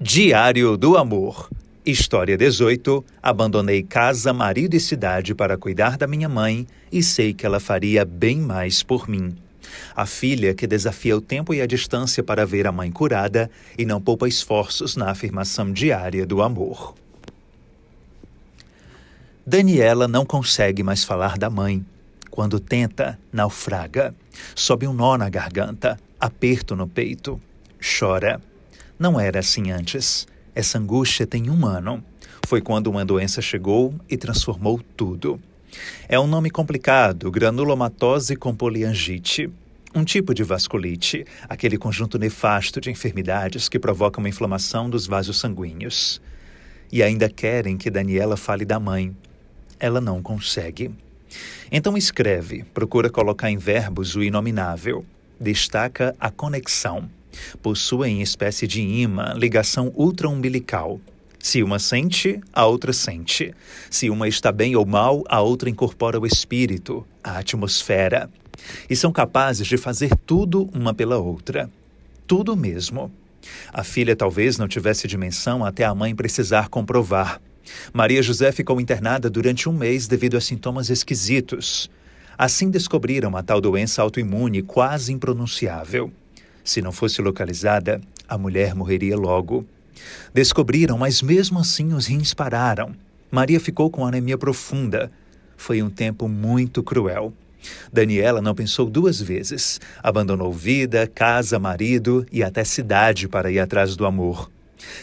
Diário do Amor. História 18. Abandonei casa, marido e cidade para cuidar da minha mãe e sei que ela faria bem mais por mim. A filha que desafia o tempo e a distância para ver a mãe curada e não poupa esforços na afirmação diária do amor. Daniela não consegue mais falar da mãe. Quando tenta, naufraga. Sobe um nó na garganta, aperto no peito. Chora. Não era assim antes. Essa angústia tem um ano. Foi quando uma doença chegou e transformou tudo. É um nome complicado, granulomatose com poliangite. Um tipo de vasculite, aquele conjunto nefasto de enfermidades que provoca uma inflamação dos vasos sanguíneos. E ainda querem que Daniela fale da mãe. Ela não consegue. Então escreve, procura colocar em verbos o inominável. Destaca a conexão possuem espécie de imã, ligação ultraumbilical. Se uma sente, a outra sente. Se uma está bem ou mal, a outra incorpora o espírito, a atmosfera. E são capazes de fazer tudo uma pela outra. Tudo mesmo. A filha talvez não tivesse dimensão até a mãe precisar comprovar. Maria José ficou internada durante um mês devido a sintomas esquisitos. Assim descobriram a tal doença autoimune quase impronunciável. Se não fosse localizada, a mulher morreria logo. Descobriram, mas mesmo assim os rins pararam. Maria ficou com anemia profunda. Foi um tempo muito cruel. Daniela não pensou duas vezes. Abandonou vida, casa, marido e até cidade para ir atrás do amor.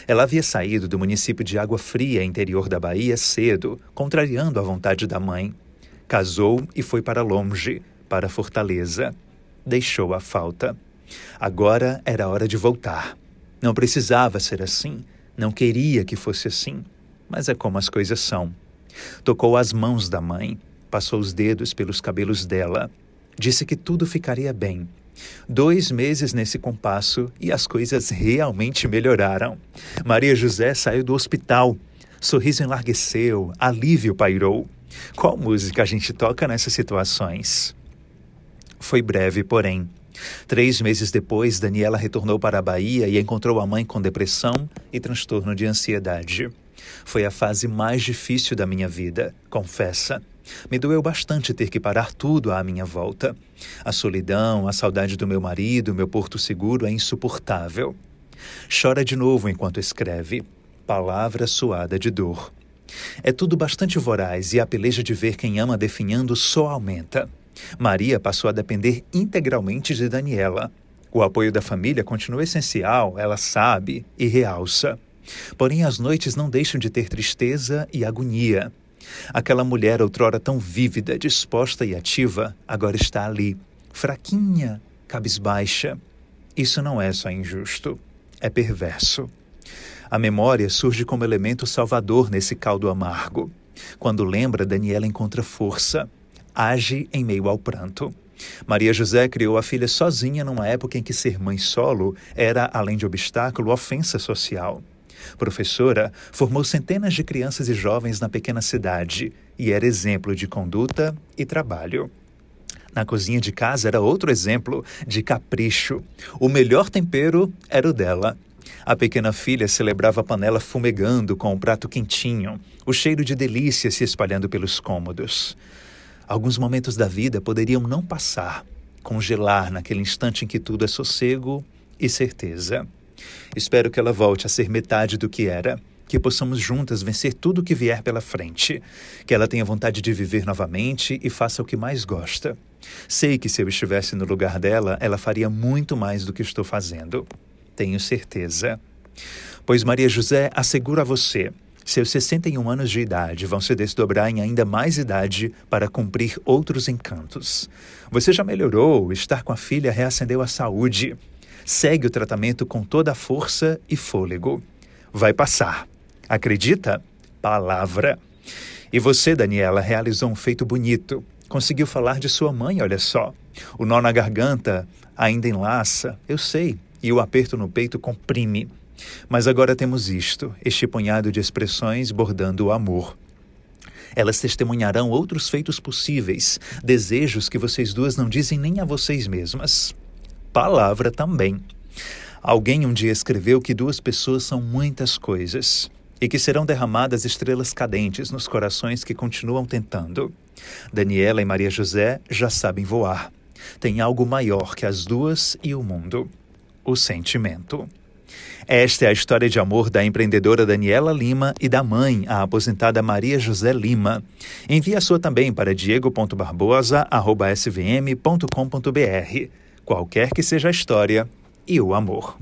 Ela havia saído do município de Água Fria, interior da Bahia, cedo, contrariando a vontade da mãe. Casou e foi para longe, para Fortaleza. Deixou a falta. Agora era hora de voltar. Não precisava ser assim, não queria que fosse assim, mas é como as coisas são. Tocou as mãos da mãe, passou os dedos pelos cabelos dela, disse que tudo ficaria bem. Dois meses nesse compasso e as coisas realmente melhoraram. Maria José saiu do hospital. Sorriso enlargueceu, alívio pairou. Qual música a gente toca nessas situações? Foi breve, porém. Três meses depois, Daniela retornou para a Bahia e encontrou a mãe com depressão e transtorno de ansiedade. Foi a fase mais difícil da minha vida, confessa. Me doeu bastante ter que parar tudo à minha volta. A solidão, a saudade do meu marido, meu porto seguro é insuportável. Chora de novo enquanto escreve. Palavra suada de dor. É tudo bastante voraz e a peleja de ver quem ama definhando só aumenta. Maria passou a depender integralmente de Daniela. O apoio da família continua essencial, ela sabe e realça. Porém, as noites não deixam de ter tristeza e agonia. Aquela mulher, outrora tão vívida, disposta e ativa, agora está ali, fraquinha, cabisbaixa. Isso não é só injusto, é perverso. A memória surge como elemento salvador nesse caldo amargo. Quando lembra, Daniela encontra força age em meio ao pranto. Maria José criou a filha sozinha numa época em que ser mãe solo era, além de obstáculo, ofensa social. Professora, formou centenas de crianças e jovens na pequena cidade e era exemplo de conduta e trabalho. Na cozinha de casa era outro exemplo de capricho. O melhor tempero era o dela. A pequena filha celebrava a panela fumegando com o um prato quentinho, o cheiro de delícia se espalhando pelos cômodos. Alguns momentos da vida poderiam não passar, congelar naquele instante em que tudo é sossego e certeza. Espero que ela volte a ser metade do que era, que possamos juntas vencer tudo o que vier pela frente, que ela tenha vontade de viver novamente e faça o que mais gosta. Sei que se eu estivesse no lugar dela, ela faria muito mais do que estou fazendo. Tenho certeza. Pois Maria José assegura a você seus 61 anos de idade vão se desdobrar em ainda mais idade para cumprir outros encantos. Você já melhorou, estar com a filha reacendeu a saúde. Segue o tratamento com toda a força e fôlego. Vai passar. Acredita? Palavra. E você, Daniela, realizou um feito bonito. Conseguiu falar de sua mãe, olha só. O nó na garganta ainda enlaça, eu sei, e o aperto no peito comprime. Mas agora temos isto, este punhado de expressões bordando o amor. Elas testemunharão outros feitos possíveis, desejos que vocês duas não dizem nem a vocês mesmas. Palavra também. Alguém um dia escreveu que duas pessoas são muitas coisas e que serão derramadas estrelas cadentes nos corações que continuam tentando. Daniela e Maria José já sabem voar. Tem algo maior que as duas e o mundo: o sentimento. Esta é a história de amor da empreendedora Daniela Lima e da mãe, a aposentada Maria José Lima. Envie a sua também para diego.barbosa.svm.com.br. Qualquer que seja a história, e o amor.